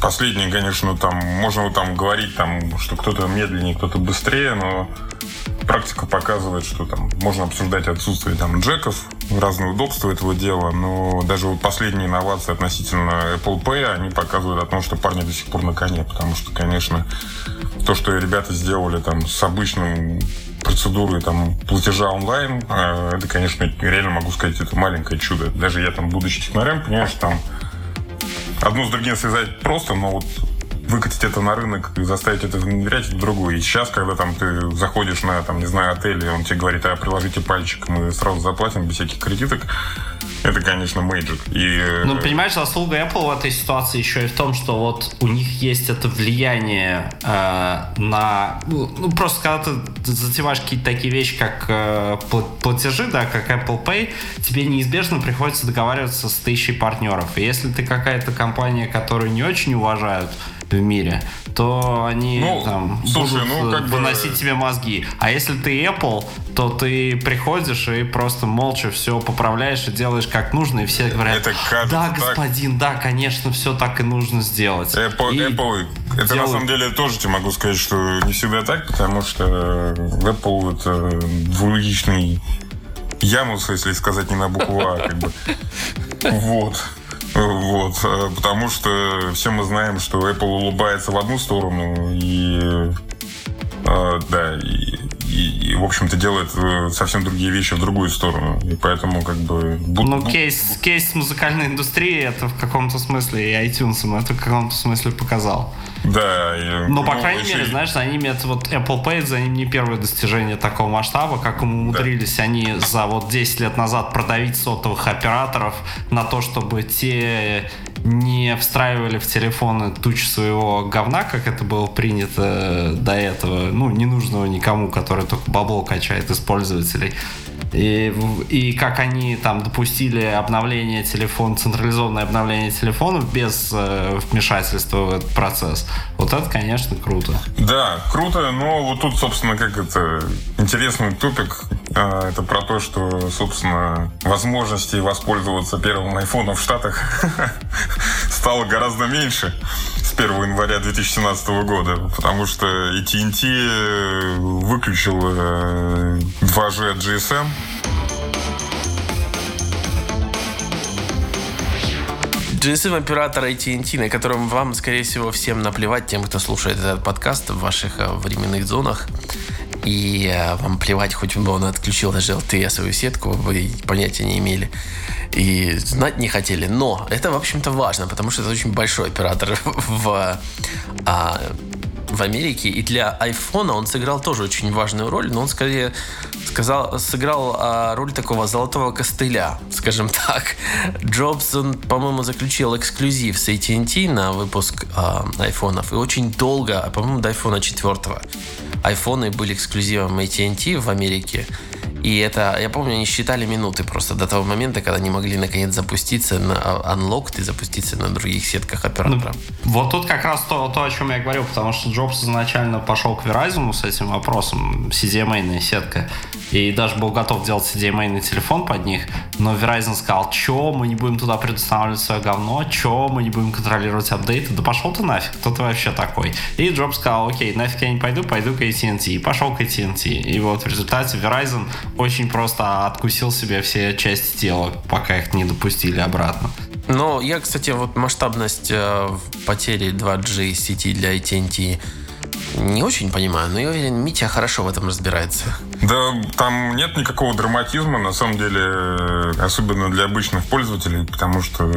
последние, конечно, там можно там говорить, там, что кто-то медленнее, кто-то быстрее, но практика показывает, что там можно обсуждать отсутствие там джеков, разные удобства этого дела, но даже вот последние инновации относительно Apple Pay, они показывают о том, что парни до сих пор на коне, потому что, конечно, то, что ребята сделали там с обычным процедурой там платежа онлайн, э, это, конечно, реально могу сказать, это маленькое чудо. Даже я там, будучи технарем, понимаю, что там одно с другим связать просто, но вот выкатить это на рынок и заставить это внедрять, это другое. И сейчас, когда там ты заходишь на, там, не знаю, отель, и он тебе говорит, а приложите пальчик, мы сразу заплатим без всяких кредиток, это, конечно, мейджик. И... Э, ну, понимаешь, заслуга Apple в этой ситуации еще и в том, что вот у них есть это влияние э, на... Ну, ну, просто когда ты затеваешь какие-то такие вещи, как э, платежи, да, как Apple Pay, тебе неизбежно приходится договариваться с тысячей партнеров. И если ты какая-то компания, которую не очень уважают, в мире, то они ну, там слушай, будут ну, как выносить бы... тебе мозги. А если ты Apple, то ты приходишь и просто молча все поправляешь и делаешь как нужно, и все говорят, это да, господин, так... да, конечно, все так и нужно сделать. Apple, и Apple это делают... на самом деле тоже тебе могу сказать, что не всегда так, потому что Apple это двуличный Янус, если сказать не на букву А, как бы. Вот. Вот, э, потому что все мы знаем, что Apple улыбается в одну сторону и э, да, и и, и, в общем-то, делает э, совсем другие вещи в другую сторону. И поэтому, как бы... Буд... Ну, кейс, кейс музыкальной индустрии это в каком-то смысле, и iTunes это в каком-то смысле показал. Да. И, Но, по ну, крайней мере, знаешь, за ними это вот Apple Pay, за ним не первое достижение такого масштаба, как умудрились да. они за вот 10 лет назад продавить сотовых операторов на то, чтобы те не встраивали в телефоны туч своего говна, как это было принято до этого, ну, ненужного никому, который только бабло качает из пользователей. И, и как они там допустили обновление телефона, централизованное обновление телефонов без э, вмешательства в этот процесс. Вот это, конечно, круто. Да, круто, но вот тут, собственно, как это интересный тупик. А, это про то, что, собственно, возможностей воспользоваться первым айфоном в Штатах стало гораздо меньше с 1 января 2017 года, потому что AT&T э, выключил 2G э, GSM. GSM оператор AT&T, на котором вам, скорее всего, всем наплевать, тем, кто слушает этот подкаст в ваших э, временных зонах. И вам плевать, хоть бы он отключил даже LTE свою сетку, вы понятия не имели и знать не хотели. Но это, в общем-то, важно, потому что это очень большой оператор в, а, в Америке. И для iPhone он сыграл тоже очень важную роль, но он скорее сказал, сыграл а, роль такого золотого костыля, скажем так. Джобс, он, по-моему, заключил эксклюзив с AT&T на выпуск а, айфонов. И очень долго, а, по-моему, до iPhone 4 айфоны были эксклюзивом AT&T в Америке. И это, я помню, они считали минуты просто до того момента, когда они могли наконец запуститься на Unlocked и запуститься на других сетках оператора. Ну, вот тут как раз то, то, о чем я говорил, потому что Джобс изначально пошел к Verizon с этим вопросом, CDMA сетка, и даже был готов делать CDMA телефон под них, но Verizon сказал, что мы не будем туда предоставлять свое говно, что мы не будем контролировать апдейты, да пошел ты нафиг, кто ты вообще такой? И Джобс сказал, окей, нафиг я не пойду, пойду к AT&T, и пошел к AT&T. И вот в результате Verizon очень просто откусил себе все части тела, пока их не допустили обратно. Но я, кстати, вот масштабность э, потери 2G сети для AT&T не очень понимаю, но я уверен, Митя хорошо в этом разбирается. Да, там нет никакого драматизма, на самом деле, э, особенно для обычных пользователей, потому что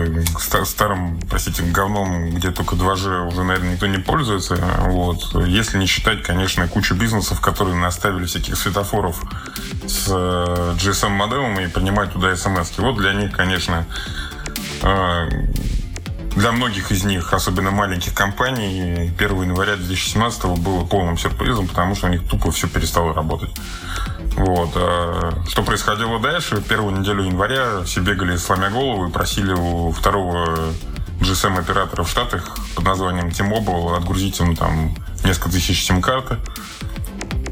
старым, простите, говном, где только 2G уже, наверное, никто не пользуется. Вот. Если не считать, конечно, кучу бизнесов, которые наставили всяких светофоров с э, GSM-модемом и принимать туда смс. Вот для них, конечно, э, для многих из них, особенно маленьких компаний, 1 января 2017 было полным сюрпризом, потому что у них тупо все перестало работать. Вот. А что происходило дальше? Первую неделю января все бегали, сломя голову, и просили у второго GSM-оператора в Штатах под названием T-Mobile отгрузить им там несколько тысяч сим-карты.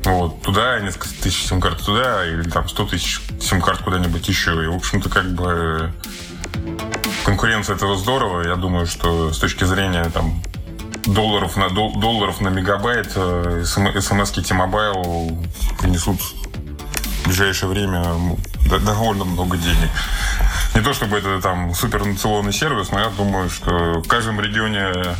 Вот, туда, несколько тысяч сим-карт туда, или там 100 тысяч сим-карт куда-нибудь еще. И, в общем-то, как бы конкуренция этого здорово. Я думаю, что с точки зрения там долларов на дол, долларов на мегабайт э, смс-ки T-Mobile принесут в ближайшее время довольно много денег. Не то чтобы это там супернациональный сервис, но я думаю, что в каждом регионе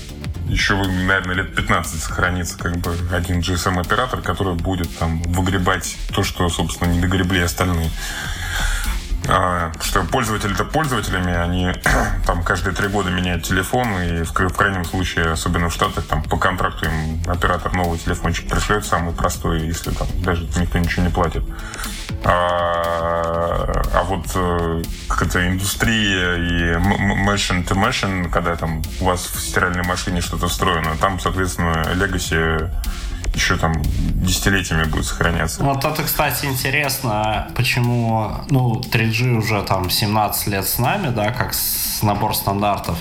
еще, наверное, лет 15 сохранится как бы один GSM-оператор, который будет там выгребать то, что, собственно, не догребли остальные. А, что пользователи-то пользователями, они там каждые три года меняют телефон, и в, в крайнем случае, особенно в Штатах, там по контракту им оператор новый телефончик пришлет, самый простой, если там даже никто ничего не платит. А, а вот э, какая-то индустрия и machine to machine, когда там у вас в стиральной машине что-то встроено, там, соответственно, legacy еще там десятилетиями будет сохраняться. Вот это, кстати, интересно, почему, ну, 3G уже там 17 лет с нами, да, как с набор стандартов.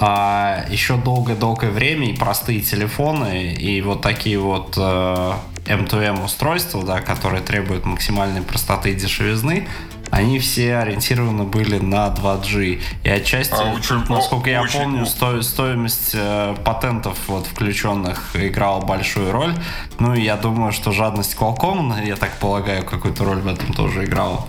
А еще долгое-долгое время и простые телефоны, и вот такие вот э, M2M устройства, да, которые требуют максимальной простоты и дешевизны, они все ориентированы были на 2G. И отчасти, а, очень, насколько о, я очень, помню, сто, стоимость э, патентов вот, включенных играла большую роль. Ну и я думаю, что жадность Qualcomm, я так полагаю, какую-то роль в этом тоже играла.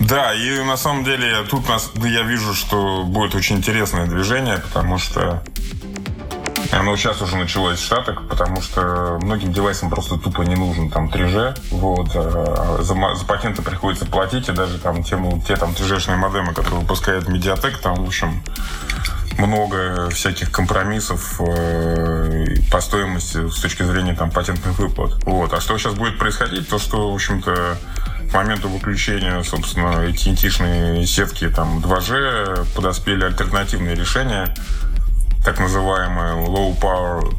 Да, и на самом деле тут нас, я вижу, что будет очень интересное движение, потому что оно сейчас уже началось в Штатах, потому что многим девайсам просто тупо не нужен там 3G. Вот, а за, за патенты приходится платить, и даже там те, те там 3G-шные модемы, которые выпускает Mediatek, там, в общем, много всяких компромиссов э, по стоимости с точки зрения там патентных выплат. Вот. А что сейчас будет происходить? То, что, в общем-то, к моменту выключения, собственно, AT&T-шные сетки там 2G подоспели альтернативные решения, так называемые low power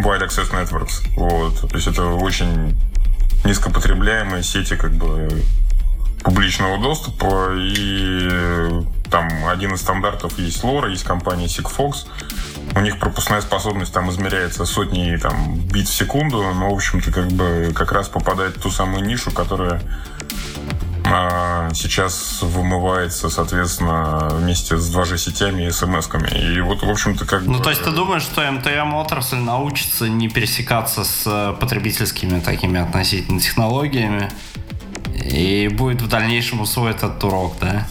wide access networks. Вот. То есть это очень низкопотребляемые сети как бы публичного доступа и там один из стандартов есть LoRa, есть компания Sigfox. У них пропускная способность там измеряется сотни там, бит в секунду, но, в общем-то, как бы как раз попадает в ту самую нишу, которая сейчас вымывается, соответственно, вместе с 2G-сетями и смс-ками. И вот, в общем-то, как Ну, бы... то есть ты думаешь, что МТМ отрасль научится не пересекаться с потребительскими такими относительно технологиями и будет в дальнейшем усвоить этот урок, да?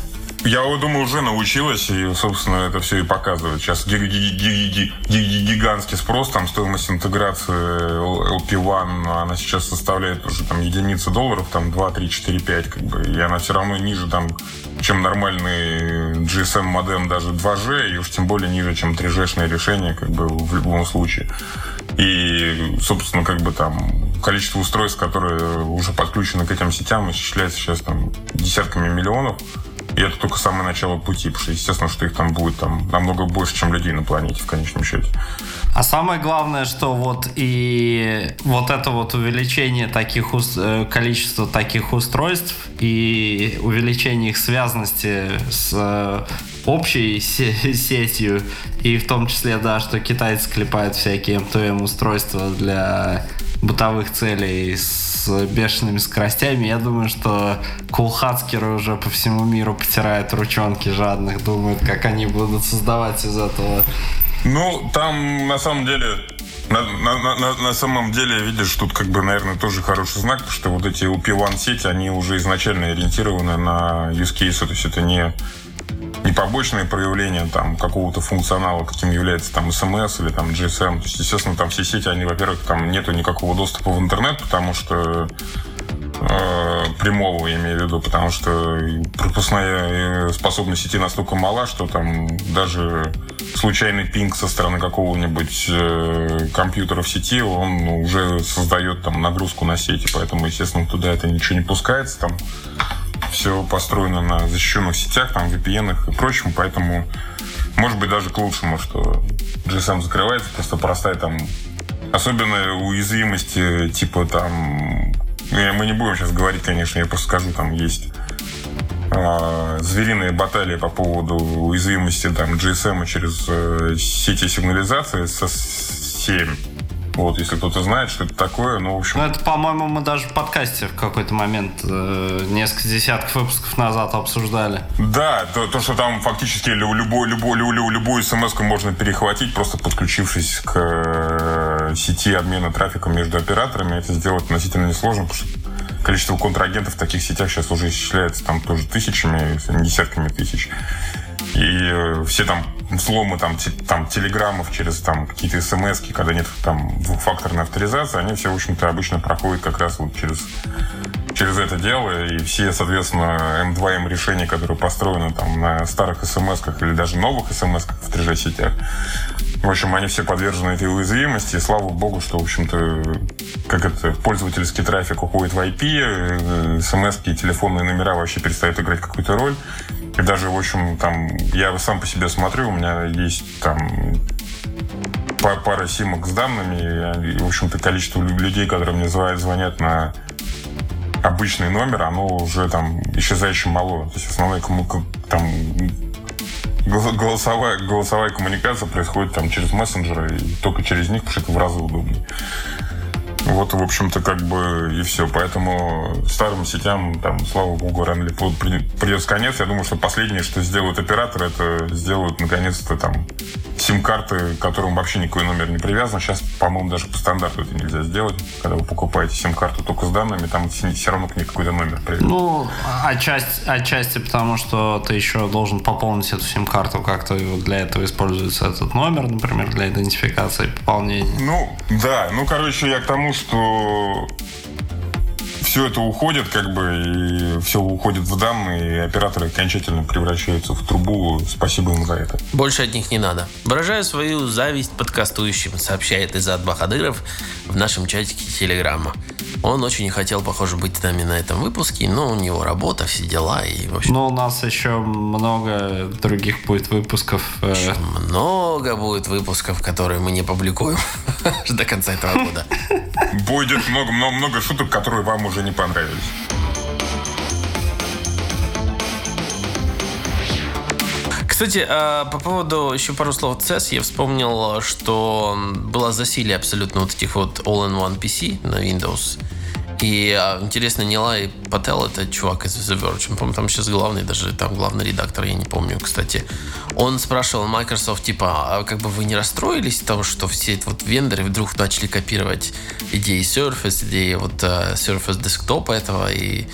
Я думаю, уже научилась, и, собственно, это все и показывает. Сейчас гигантский спрос, там стоимость интеграции LP1, она сейчас составляет уже там единицы долларов, там 2, 3, 4, 5, как бы, и она все равно ниже там, чем нормальный GSM модем даже 2G, и уж тем более ниже, чем 3G-шное решение, как бы, в любом случае. И, собственно, как бы там количество устройств, которые уже подключены к этим сетям, исчисляется сейчас там десятками миллионов. И это только самое начало пути, потому что, естественно, что их там будет там намного больше, чем людей на планете в конечном счете. А самое главное, что вот и вот это вот увеличение таких э, количества таких устройств и увеличение их связности с э, общей сетью и в том числе, да, что китайцы клепают всякие M2M устройства для бытовых целей с бешеными скоростями. Я думаю, что кулхацкеры уже по всему миру потирают ручонки жадных, думают, как они будут создавать из этого. Ну, там на самом деле на, на, на, на самом деле, видишь, тут как бы, наверное, тоже хороший знак, потому что вот эти UP1 сети, они уже изначально ориентированы на use case, то есть это не и побочные проявления там какого-то функционала, каким является там SMS или там GSM. То есть, естественно, там все сети, они, во-первых, там нету никакого доступа в интернет, потому что э, прямого, я имею в виду, потому что пропускная э, способность сети настолько мала, что там даже случайный пинг со стороны какого-нибудь э, компьютера в сети, он уже создает там нагрузку на сети, поэтому, естественно, туда это ничего не пускается, там все построено на защищенных сетях, там, VPN и прочем, поэтому, может быть, даже к лучшему, что GSM закрывается, просто простая там особенно уязвимости, типа там мы не будем сейчас говорить, конечно, я просто скажу, там есть э, звериные баталии по поводу уязвимости там GSM через э, сети сигнализации со 7 вот, если кто-то знает, что это такое, ну, в общем... Ну, это, по-моему, мы даже в подкасте в какой-то момент э, несколько десятков выпусков назад обсуждали. Да, то, то что там фактически любой, любой, любой, любую смс можно перехватить, просто подключившись к э, сети обмена трафиком между операторами. Это сделать относительно несложно, потому что количество контрагентов в таких сетях сейчас уже исчисляется там тоже тысячами, десятками тысяч. И э, все там сломы там, там телеграммов через там какие-то смс когда нет там двухфакторной авторизации, они все, в общем-то, обычно проходят как раз вот через через это дело, и все, соответственно, M2M решения, которые построены там на старых смс или даже новых смс в 3G-сетях, в общем, они все подвержены этой уязвимости, и слава богу, что, в общем-то, как это, пользовательский трафик уходит в IP, смс и телефонные номера вообще перестают играть какую-то роль. И даже, в общем, там, я сам по себе смотрю, у меня есть там пара симок с данными, и, в общем-то, количество людей, которые мне звонят, звонят на обычный номер, оно уже там исчезающе мало. То есть основная там голосовая, голосовая коммуникация происходит там через мессенджеры, и только через них, потому что это в разы удобнее. Вот, в общем-то, как бы и все. Поэтому старым сетям, там, слава богу, рано или поздно конец. Я думаю, что последнее, что сделают операторы, это сделают, наконец-то, там, сим-карты, к которым вообще никакой номер не привязан. Сейчас, по-моему, даже по стандарту это нельзя сделать. Когда вы покупаете сим-карту только с данными, там все равно к ней какой-то номер привязан. Ну, отчасти, отчасти потому, что ты еще должен пополнить эту сим-карту как-то. Для этого используется этот номер, например, для идентификации пополнения. Ну, да. Ну, короче, я к тому, что все это уходит, как бы, и все уходит в данные, и операторы окончательно превращаются в трубу. Спасибо им за это. Больше от них не надо. Выражаю свою зависть подкастующим, сообщает Изад Бахадыров в нашем чатике Телеграма. Он очень хотел, похоже, быть с нами на этом выпуске, но у него работа, все дела и в общем... Но у нас еще много других будет выпусков. Э. Еще много будет выпусков, которые мы не публикуем до конца этого года. Будет много, много шуток, которые вам уже не понравились. Кстати, а, по поводу еще пару слов CES, я вспомнил, что было засилие абсолютно вот этих вот all-in-one PC на Windows. И а, интересно, Нилай Пател, это чувак из The Verge, по-моему, там сейчас главный, даже там главный редактор, я не помню, кстати. Он спрашивал Microsoft, типа, а как бы вы не расстроились того, что все эти вот вендоры вдруг начали копировать идеи Surface, идеи вот uh, Surface Desktop этого и,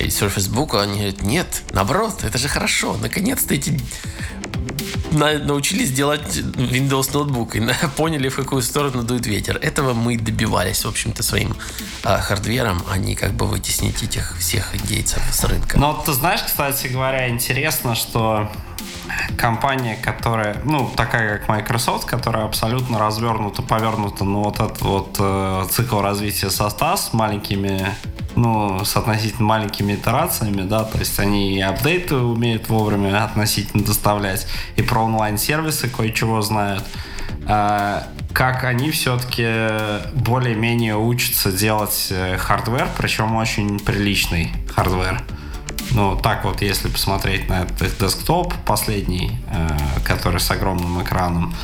и Surface Book? Они говорят, нет, наоборот, это же хорошо, наконец-то эти научились делать Windows ноутбук и поняли, в какую сторону дует ветер. Этого мы добивались, в общем-то, своим а, хардвером, а не как бы вытеснить этих всех индейцев с рынка. Но ты знаешь, кстати говоря, интересно, что компания, которая, ну, такая как Microsoft, которая абсолютно развернута, повернута, ну, вот этот вот э, цикл развития софта с маленькими ну, с относительно маленькими итерациями, да, то есть они и апдейты умеют вовремя относительно доставлять, и про онлайн-сервисы кое-чего знают. А, как они все-таки более-менее учатся делать э, hardware, причем очень приличный hardware. Ну, так вот, если посмотреть на этот десктоп последний, э, который с огромным экраном,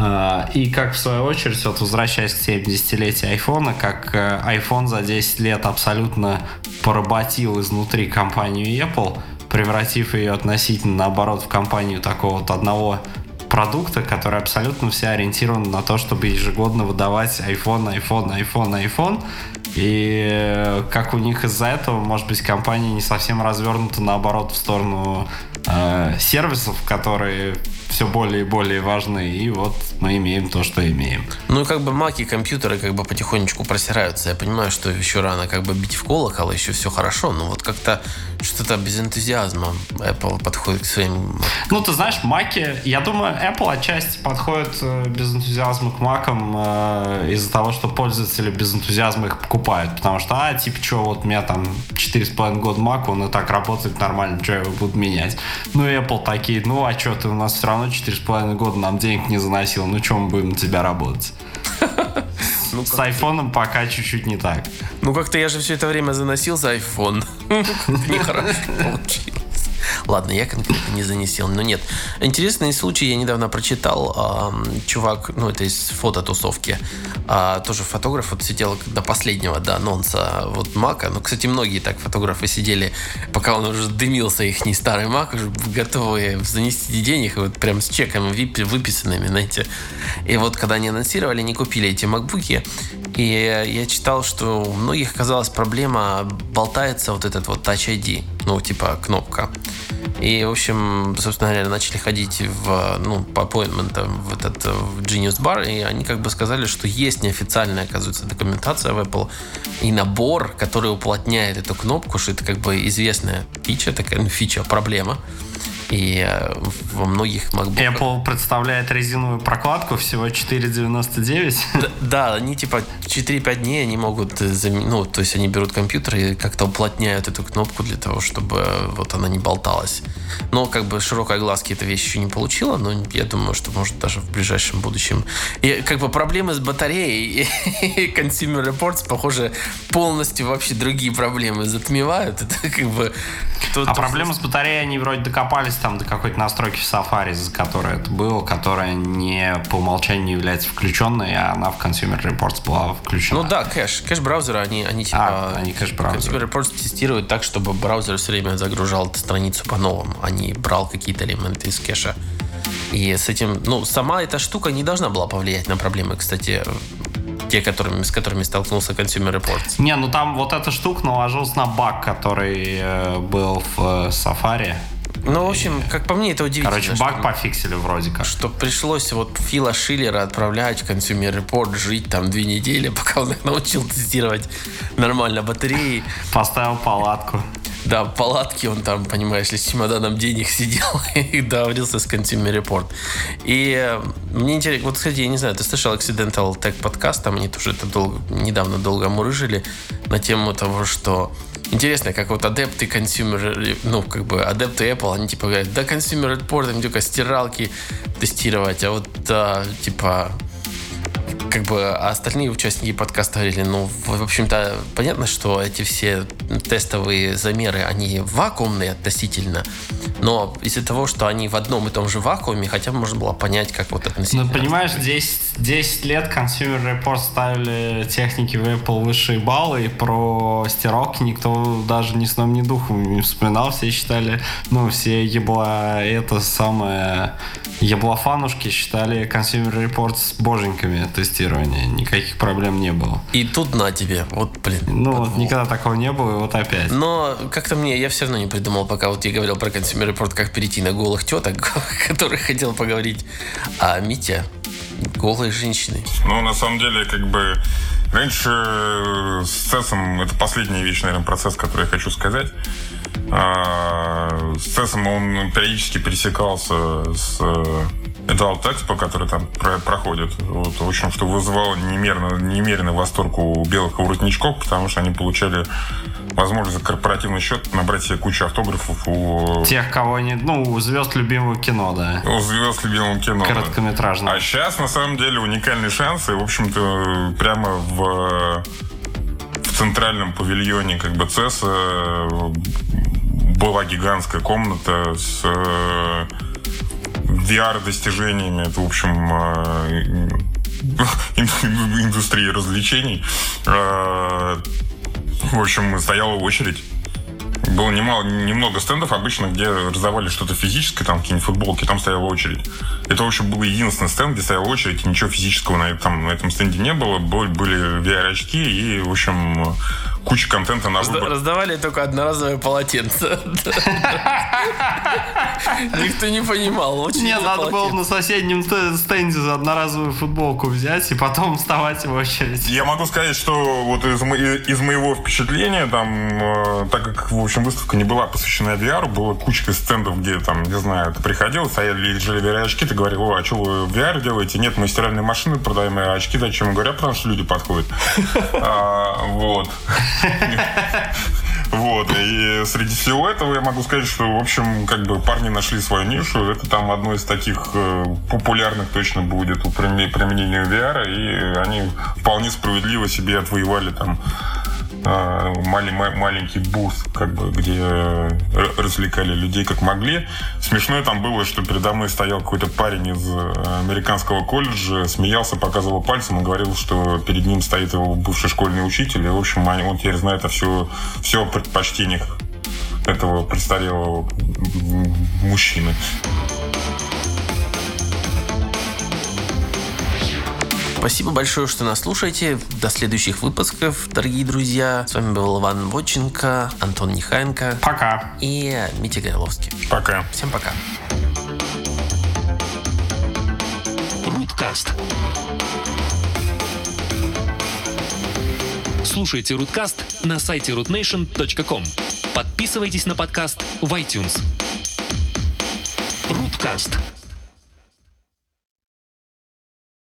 а, и как в свою очередь, вот возвращаясь к 70-летию айфона, как э, iPhone за 10 лет абсолютно поработил изнутри компанию Apple, превратив ее относительно наоборот в компанию такого вот одного продукта, который абсолютно все ориентирован на то, чтобы ежегодно выдавать iPhone, iPhone, iPhone, iPhone. И э, как у них из-за этого, может быть, компания не совсем развернута наоборот в сторону э, сервисов, которые все более и более важны. И вот мы имеем то, что имеем. Ну, как бы маки, компьютеры как бы потихонечку просираются. Я понимаю, что еще рано как бы бить в колокол, еще все хорошо, но вот как-то что-то без энтузиазма Apple подходит к своим... Ну, ты знаешь, маки, я думаю, Apple отчасти подходит э, без энтузиазма к макам э, из-за того, что пользователи без энтузиазма их покупают. Потому что, а, типа, что, вот у меня там 4,5 года Mac, он и так работает нормально, что я его буду менять. Ну, Apple такие, ну, а что, ты у нас все равно 4,5 года нам денег не заносил, ну, что мы будем на тебя работать? Ну, с айфоном пока чуть-чуть не так. Ну, как-то я же все это время заносил за iPhone. Нехорошо получилось. Ладно, я конкретно не занесел, но нет. Интересный случай я недавно прочитал. Э, чувак, ну это из фототусовки, э, тоже фотограф, вот сидел до последнего, до анонса вот Мака. Ну, кстати, многие так фотографы сидели, пока он уже дымился, их не старый Мак, уже готовые занести денег, вот прям с чеками выписанными, знаете. И вот когда они анонсировали, они купили эти макбуки, и я читал, что у многих оказалась проблема, болтается вот этот вот Touch ID, ну, типа кнопка. И, в общем, собственно говоря, начали ходить в, ну, по аппоинтментам в этот в Genius Bar, и они как бы сказали, что есть неофициальная, оказывается, документация в Apple и набор, который уплотняет эту кнопку, что это как бы известная фича, такая ну, фича, проблема. И э, во многих MacBook... Apple представляет резиновую прокладку всего 4,99. Да, да, они типа 4-5 дней они могут э, заменить, ну, то есть они берут компьютер и как-то уплотняют эту кнопку для того, чтобы вот она не болталась. Но как бы широкой глазки эта вещь еще не получила, но я думаю, что может даже в ближайшем будущем. И как бы проблемы с батареей и Consumer Reports, похоже, полностью вообще другие проблемы затмевают. Это как бы... А проблемы с батареей они вроде докопались там до какой-то настройки в Safari, за которой это было, которая не по умолчанию является включенной, а она в Consumer Reports была включена. Ну да, кэш. Кэш-браузеры, они, они типа... А, они кэш-браузеры. Consumer Reports тестируют так, чтобы браузер все время загружал страницу по-новому, а не брал какие-то элементы из кэша. И с этим, ну, сама эта штука не должна была повлиять на проблемы, кстати, те, которыми, с которыми столкнулся Consumer Reports. Не, ну там вот эта штука наложилась на баг, который э, был в э, Safari. Ну, в общем, как по мне, это удивительно. Короче, баг что, пофиксили вроде как. Что пришлось вот Фила Шиллера отправлять в Consumer Report, жить там две недели, пока он их научил тестировать нормально батареи. Поставил палатку. Да, в палатке он там, понимаешь ли, с чемоданом денег сидел и договорился с Consumer Report. И э, мне интересно, вот, кстати, я не знаю, ты слышал Accidental Tech Podcast, там они тоже это долго, недавно долго мурыжили на тему того, что Интересно, как вот адепты consumer, ну, как бы адепты Apple, они типа говорят, да, consumer report, они только стиралки тестировать, а вот, да, типа, как бы остальные участники подкаста говорили, ну, в общем-то, понятно, что эти все тестовые замеры, они вакуумные относительно, но из-за того, что они в одном и том же вакууме, хотя бы можно было понять, как вот относительно... Ну, понимаешь, 10, 10 лет Consumer Report ставили техники в Apple высшие баллы, и про стиралки никто даже ни сном, ни духом не вспоминал. Все считали, ну, все ебла это самое... Еблофанушки считали Consumer Report с боженьками тестирования. Никаких проблем не было. И тут на тебе. Вот, блин. Ну, вот никогда такого не было, и вот опять. Но как-то мне, я все равно не придумал, пока вот я говорил про Consumer Report, как перейти на голых теток, которых хотел поговорить. А Митя голые женщины. Ну, на самом деле, как бы раньше э, с CES это последняя вещь, наверное, процесс, который я хочу сказать. А, с CES он периодически пересекался с это Expo, который там про проходит. Вот, в общем, что вызывало немерено, немеренный восторг у белых воротничков, потому что они получали возможность за корпоративный счет набрать себе кучу автографов у... Тех, кого они... Ну, у звезд любимого кино, да. У звезд любимого кино. Короткометражного. Да. А сейчас, на самом деле, уникальный шанс. И, в общем-то, прямо в, в центральном павильоне как бы ЦЕС была гигантская комната с VR-достижениями. Это, в общем, э, индустрии развлечений. Э, в общем, стояла очередь. Было немало, немного стендов обычно, где раздавали что-то физическое, там какие-нибудь футболки, там стояла очередь. Это, в общем, был единственный стенд, где стояла очередь, и ничего физического на этом, на этом стенде не было. Были VR-очки и, в общем, куча контента на выбор. Раздавали только одноразовое полотенце. Никто не понимал. Не, надо было на соседнем ст- стенде за одноразовую футболку взять и потом вставать в очередь. Я могу сказать, что вот из моего впечатления, там, э, так как, в общем, выставка не была посвящена VR, было кучка стендов, где, там, не знаю, ты приходил, стояли лежали VR-очки, ты говорил, о, а что вы VR делаете? Нет, мы стиральные машины продаем, а очки зачем? Говорят, потому что люди подходят. А, Вот. Вот, и среди всего этого я могу сказать, что, в общем, как бы парни нашли свою нишу. Это там одно из таких э, популярных точно будет у приме- применения VR, и они вполне справедливо себе отвоевали там маленький буст, как бы, где э, развлекали людей как могли. Смешное там было, что передо мной стоял какой-то парень из э, американского колледжа, смеялся, показывал пальцем и говорил, что перед ним стоит его бывший школьный учитель, и, в общем, он теперь знает о все, все о предпочтениях этого престарелого мужчины. Спасибо большое, что нас слушаете. До следующих выпусков, дорогие друзья. С вами был Иван Водченко, Антон Нехаенко Пока. и Митя Гайловский. Пока. Всем пока. Руткаст. Слушайте Руткаст на сайте rootnation.com. Подписывайтесь на подкаст в iTunes. Руткаст.